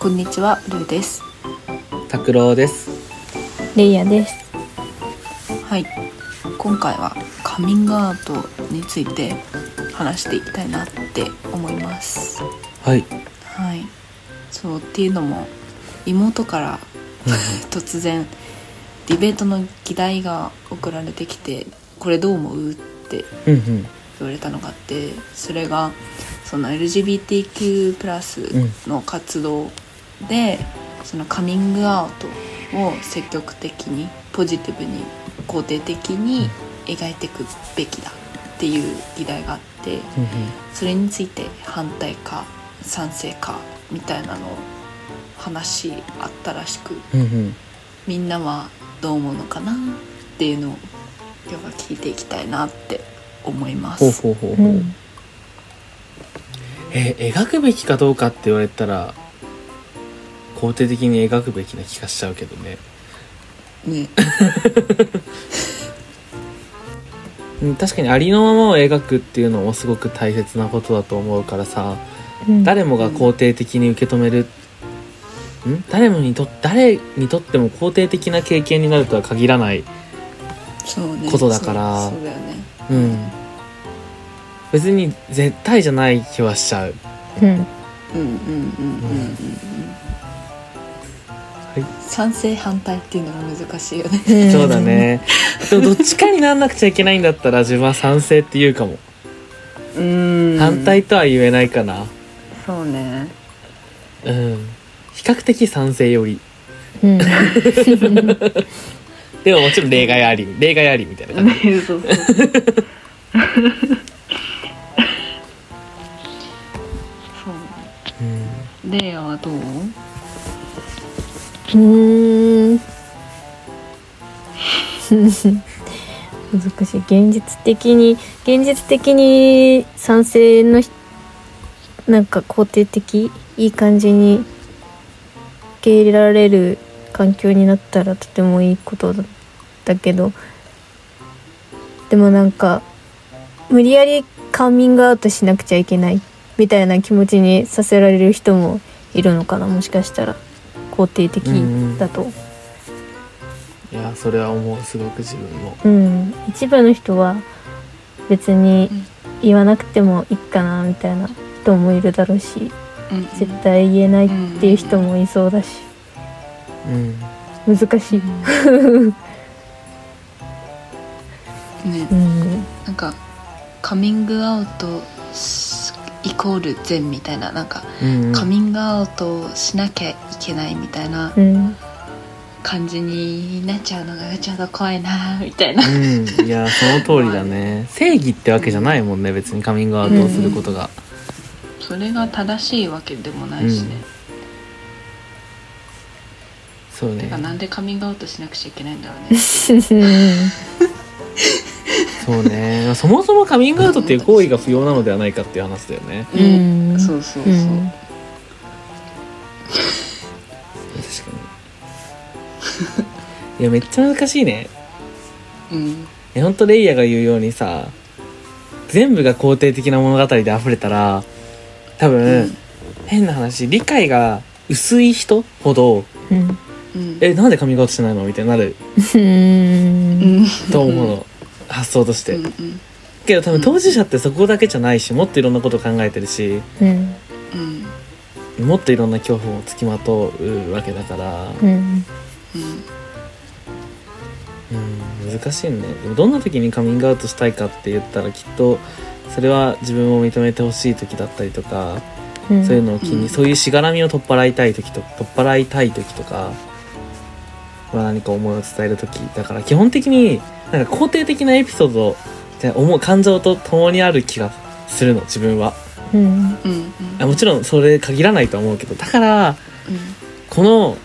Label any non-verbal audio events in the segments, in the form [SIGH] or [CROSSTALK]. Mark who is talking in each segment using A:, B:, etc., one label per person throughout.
A: こんにちは、ルーです。
B: 拓郎です。
C: レイヤです。
A: はい。今回はカミングアウトについて話していきたいなって思います。
B: はい。
A: はい。そうっていうのも妹から [LAUGHS] 突然ディベートの議題が送られてきて、これどう思うって
B: うんうん。
A: 言われたのがあってそれがその LGBTQ+ の活動で、そのカミングアウトを積極的にポジティブに肯定的に描いていくべきだっていう議題があって
B: うん
A: それについて反対か賛成かみたいなのを話あったらしく。みんなはどう思うのかなっていうのを今日は聞いていきたいなって思います。
B: ほうほうほうほう。
C: うん。
B: えー描くべきかどうかって言われたら、肯定的に描くべきな気がしちゃうけどね。
A: ね [LAUGHS]
B: うん、確かにありのままを描くっていうのもすごく大切なことだと思うからさ、
C: うん
B: 誰もが肯定的に受け止める、ん？誰もにと、誰にとっても肯定的な経験になるとは限らない。ことだから
A: そうそうだよね
B: うん。別に絶対じゃない気はしちゃう。
C: うん。
A: うんうんうんうんうんうん
B: はい
A: 賛成反対っていうのが難しいよね
B: そうだ。ね。でもどっちかになんなくちゃいけないんだったら自分は賛成って言うかも。
A: うん
B: 反対とは言えないかな。
A: そうね
B: うん。比較的賛成より。
C: うん。[LAUGHS]
B: でももちろん例外あり、例外ありみたいな感じ。
A: ね [LAUGHS] そうそうそうそう [LAUGHS]
B: うん。
A: レイヤはどう？
C: うん。難しい。現実的に、現実的に賛成の、なんか肯定的、いい感じに受け入れられる環境になったらとてもいいことだだけど、でもなんか、無理やりカミングアウトしなくちゃいけないみたいな気持ちにさせられる人もいるのかなもしかしたら肯定的だと。
B: いや、それは思う、すごく自分も。
C: うん、一部の人は別に
A: うん。
C: 言わなくてもいいかなみたいな人もいるだろうし
A: うん。
C: 絶対言えないっていう人もいそうだし。
B: うん。
C: 難しい、[LAUGHS]
A: ね。
C: うん、
A: なんかカミングアウトすイコール善みたいななんか、
B: うん。
A: カミングアウトしなきゃいけないみたいな
C: うん
A: 感じになっちゃうのがちょっと怖いなみたいな
B: うん。いや、その通りだね。正義ってわけじゃないもんね、別にカミングアウトをすることが。
A: それが正しいわけでもないしね、
B: そうね
A: てか。なんでカミングアウトしなくちゃいけないんだろうね [LAUGHS]
B: そうね。そもそもカミングアウトっていう行為が不要なのではないかっていう話だよね。
C: うん
A: そうそうそう、
C: うん
B: 確かに。いや、めっちゃ難しいね。
A: うん
B: え、ほんとレイヤが言うようにさ、全部が肯定的な物語で溢れたら、多分、
A: うん
B: 変な話、理解が薄い人ほど、
C: うん
A: うん
B: え、なんでカミングアウトしないのみたいになると思うの。発想として。
A: うんうん。
B: けど多分当事者ってそこだけじゃないし、もっといろんなこと考えてるし、
C: うん。
A: うん。
B: もっといろんな恐怖をつきまとうわけだから、
C: うん。
A: うん。
B: うん、難しいね。でもどんな時にカミングアウトしたいかって言ったらきっと、それは自分を認めてほしい時だったりとか、
C: うん。
B: そういうのを機に、
A: うん。
B: そういうしがらみを取っ払いたい時と取っ払いたい時とか、まあ、何か思いを伝える時だから基本的になんか肯定的なエピソードじゃ思う感情と共にある気がするの自分は。
C: うん。
A: うん。
B: あもちろんそれ限らないとは思うけどだからこの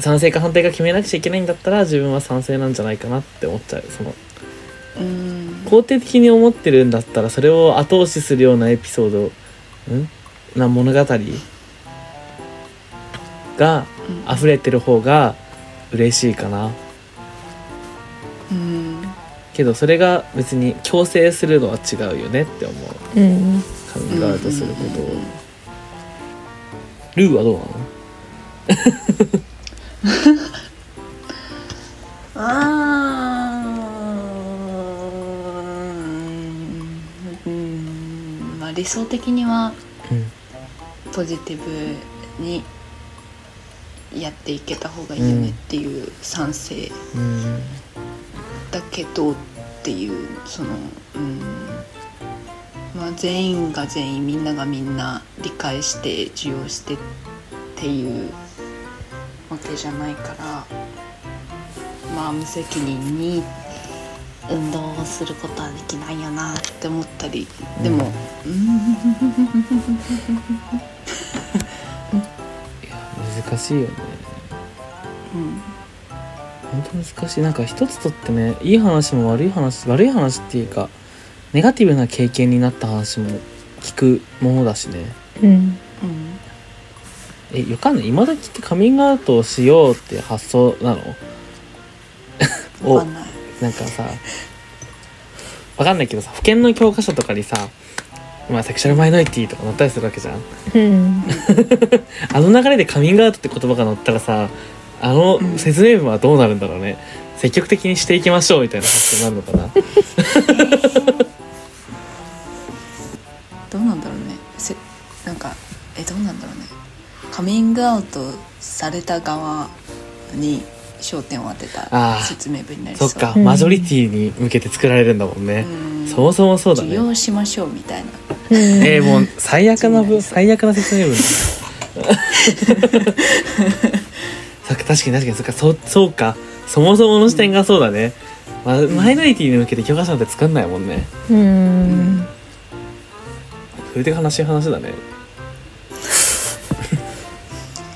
B: 賛成か反対か決めなくちゃいけないんだったら自分は賛成なんじゃないかなって思っちゃう。その
A: うん。うん
B: 肯定的に思ってるんだったらそれを後押しするようなエピソードん？な物語が溢れてる方が嬉しいかな。
A: うん
B: けどそれが別に強制するのは違うよねって思う。
C: うん
B: カミングアウトすること。をルーはどうなの？[LAUGHS]
A: あー。うん。まあ理想的には
B: うん。
A: ポジティブにやっていけた方がいいよねっていう賛成。
B: うん
A: だけどっていうそのうんまあ全員が全員みんながみんな理解して受容してっていうわけじゃないからまあ無責任に運動をすることはできないよなって思ったりでもうん。[LAUGHS]
B: いや難しいよね。
A: うん
B: 本当難しい。なんか一つとってねいい話も悪い話悪い話っていうかネガティブな経験になった話も聞くものだしね。
C: うん。
A: うん。
B: えよかんない今時ってカミングアウトをしようって発想なの？お
A: わかんない。
B: なんかさわかんないけどさ保険の教科書とかにさまあセクシャルマイノリティとか載ったりするわけじゃん。
C: うん。[LAUGHS]
B: あの流れでカミングアウトって言葉が載ったらさあの
A: うん
B: 説明文はどうなるんだろうね、積極的にしていきましょうみたいな発想になるのかな。[LAUGHS]
A: どうなんだろうね。せなんかえどうなんだろうね。カミングアウトされた側に焦点を当てた説明文になりそう。
B: そっか、
C: うん。
B: マジョリティに向けて作られるんだもんね、
A: うん。
B: そもそもそうだ
A: 受
B: ね
A: 容しましょうみたいな。
B: えー、もう最悪な最悪な説明文。だ [LAUGHS] そっか確かに確かにそっかそそうか。そもそもの視点がそうだね、まマイノリティに向けて教科書なんて作んないもんね。
C: うん。
B: それで悲しい話だね。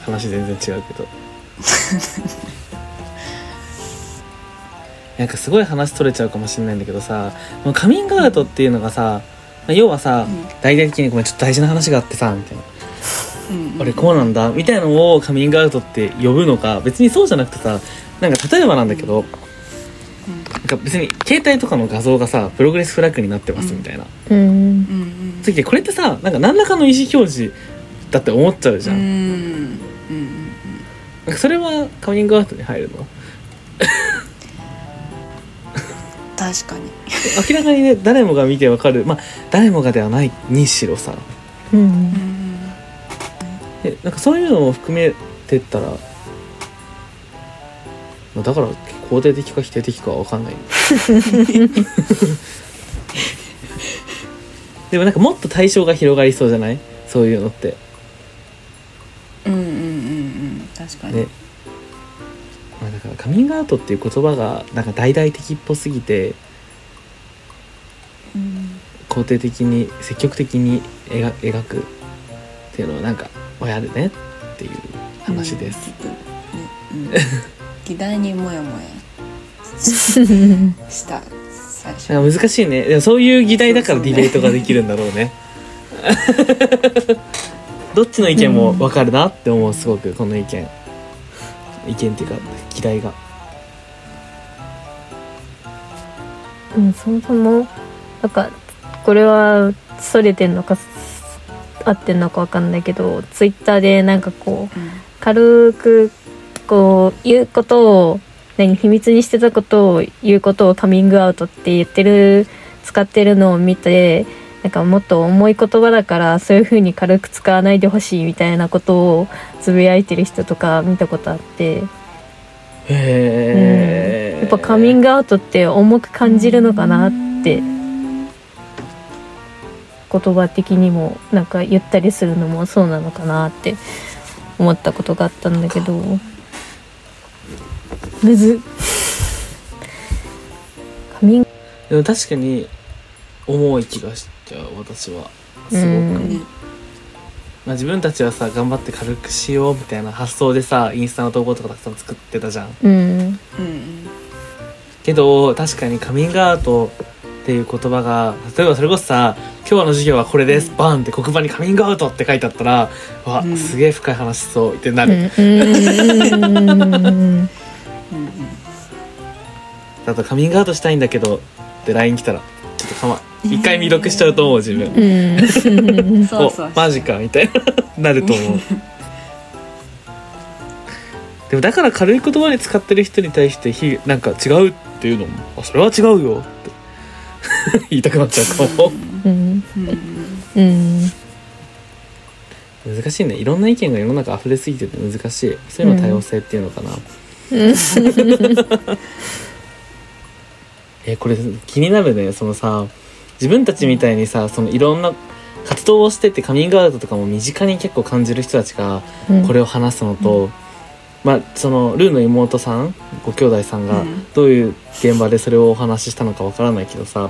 B: 話全然違うけど。なんかすごい話取れちゃうかもしれないんだけどさもうカミングアウトっていうのがさまあ要はさ、
A: うん。
B: 大々的にごめんちょっと大事な話があってさみたいな
A: うんうん。
B: 俺こうなんだみたいなのをカミングアウトって呼ぶのか別にそうじゃなくてさなんか例えばなんだけど、なんか別に携帯とかの画像がさプログレスフラッグになってますみたいな、
C: うん。
B: でこれってさなんか何らかの意思表示だって思っちゃうじゃん、
A: うんうんうん
B: なんかそれはカミングアウトに入るの？
A: 確かに。
B: 明らかにね誰もが見てわかる。まあ誰もがではないにしろさ。
C: うん
B: なんかそういうのを含めてったら、まあ、だから肯定的か否定的かは分かんない。[LAUGHS] でもなんかもっと対象が広がりそうじゃない？そういうのって。
A: うんうんうんうん確かに、
B: ね。まあだからカミングアウトっていう言葉がなんか大々的っぽすぎて
A: うん。
B: 肯定的に積極的に描描くっていうのはなんか親でねっていう話です、
A: ううん、議題にもやもやした最初。
B: なんか難しいね。でもそういう議題だからディベートができるんだろうね。[LAUGHS] どっちの意見も分かるなって思うすごくこの意見。意見っていうか議題が。
C: うん、そもそもなんかこれはそれてんのか合ってんのかわかんないけどツイッターでなんかこう
A: うん。
C: 軽くこう言うことを何秘密にしてたことを言うことをカミングアウトって言ってる使ってるのを見てなんかもっと重い言葉だからそういう風に軽く使わないでほしいみたいなことをつぶやいてる人とか見たことあって、
B: へえ、
C: やっぱカミングアウトって重く感じるのかなって言葉的にもなんか言ったりするのもそうなのかなって思ったことがあったんだけど。むず。っカミング
B: でも確かに重い気がしちゃう私は。すごく、まあ、自分たちはさ頑張って軽くしようみたいな発想でさインスタの投稿とかたくさん作ってたじゃん。
C: うん。
A: うん
B: けど確かにカミングアウトっていう言葉が例えばそれこそさ「今日の授業はこれです」バンって黒板に「カミングアウト」って書いてあったら「わ、
A: うん。
B: すげえ深い話しそう」ってな
C: うん
B: る、[LAUGHS] あと「カミングアウトしたいんだけど」って LINE 来たらちょっとかま一回未読しちゃうと思う自分、
C: うん。[LAUGHS]
B: おマジかみたいななると思う。でもだから軽い言葉で使ってる人に対してひなんか違うっていうのもあそれは違うよって [LAUGHS] 言いたくなっちゃうかも。
C: うん。
A: うん。
C: うん。
B: 難しいね。いろんな意見が世の中溢れすぎてて難しい。そういうの多様性っていうのかな、[LAUGHS] えこれ気になるね。そのさ自分たちみたいにさそのいろんな活動をしててカミングアウトとかも身近に結構感じる人たちが
C: うん。
B: これを話すのと、まあそのルーの妹さんご兄弟さんが
A: うん。
B: どういう現場でそれをお話ししたのかわからないけどさ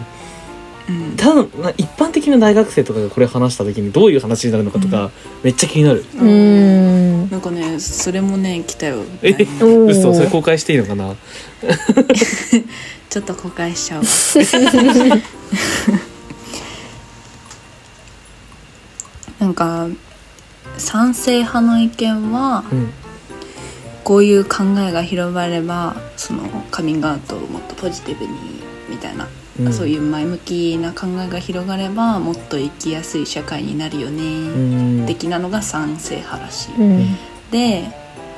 A: うん。
B: ただな一般的な大学生とかがこれ話した時にどういう話になるのかとか、めっちゃ気になる。
C: うーん。
A: なんかねそれもね来たよ
B: え嘘それ公開していいのかな？[LAUGHS] [LAUGHS]
A: ちょっと公開しちゃう。わ [LAUGHS] なんか賛成派の意見は
B: うん
A: こういう考えが広がればそのカミングアウトをもっとポジティブにみたいな、
B: うん。
A: そういう前向きな考えが広がればもっと生きやすい社会になるよ
B: う
A: ね、
B: ん。
A: 的なのが賛成派らしい。
C: うん。
A: で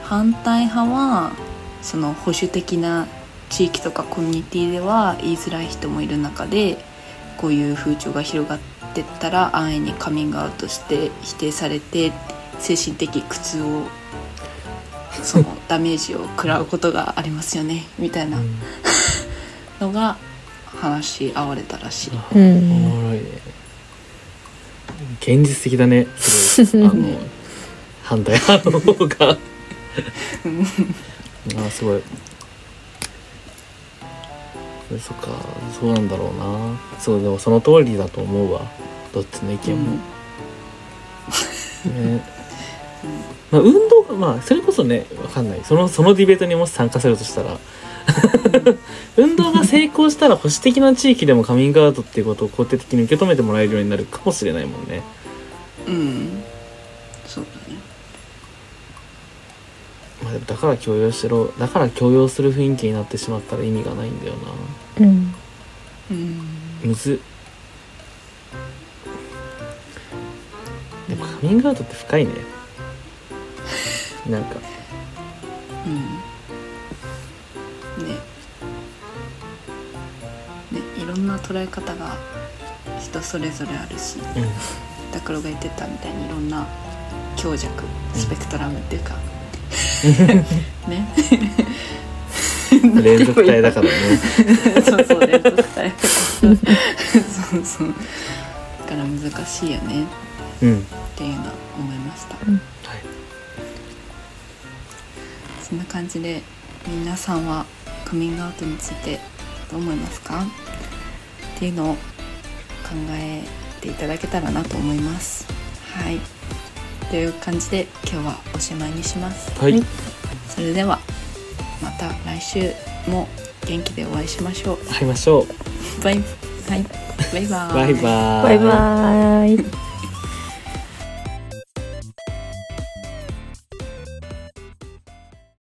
A: 反対派はその保守的な地域とかコミュニティでは言いづらい人もいる中でこういう風潮が広がってったら安易にカミングアウトして否定されて精神的苦痛をそのダメージを食らうことがありますよね。みたいな。
B: うん。
A: のが話し合われたらしい。
B: あ
C: うん。
B: おもろいね。現実的だね。すごいあの
A: ね
B: 反対派の方が。[LAUGHS] あすごい。そっか。そうなんだろうな。そうでもその通りだと思うわ。どっちの意見も、ねまあ、運動がまあそれこそねわかんない。そのそのディベートにもし参加するとしたら。運動が成功したら保守的な地域でもカミングアウトっていうことを肯定的に受け止めてもらえるようになるかもしれないもんね。
A: うん。そうだね。
B: まあだから強要しろだから強要する雰囲気になってしまったら意味がないんだよな。
C: うん。
A: うん。
B: むず。っでもカミングアウトって深いねなんか。
A: うん。ね。ねいろんな捉え方が人それぞれあるし
B: うん。
A: 拓郎が言ってたみたいにいろんな強弱スペクトラムっていうか、[LAUGHS] ね。
B: 連続体だからね。[LAUGHS]
A: そうそう連続体そうそう。だから難しいよね。
B: うん。
A: っていうのは思いました。
B: はい
A: そんな感じで皆さんはカミングアウトについてどう思いますか？っていうのを考えていただけたらなと思います。はい。という感じで今日はおしまいにします。
B: はい。
A: それではまた来週も元気でお会いしましょう。
B: 会いましょう。
A: バイはい。バイバー
B: バイバーイ。
C: バイバーイ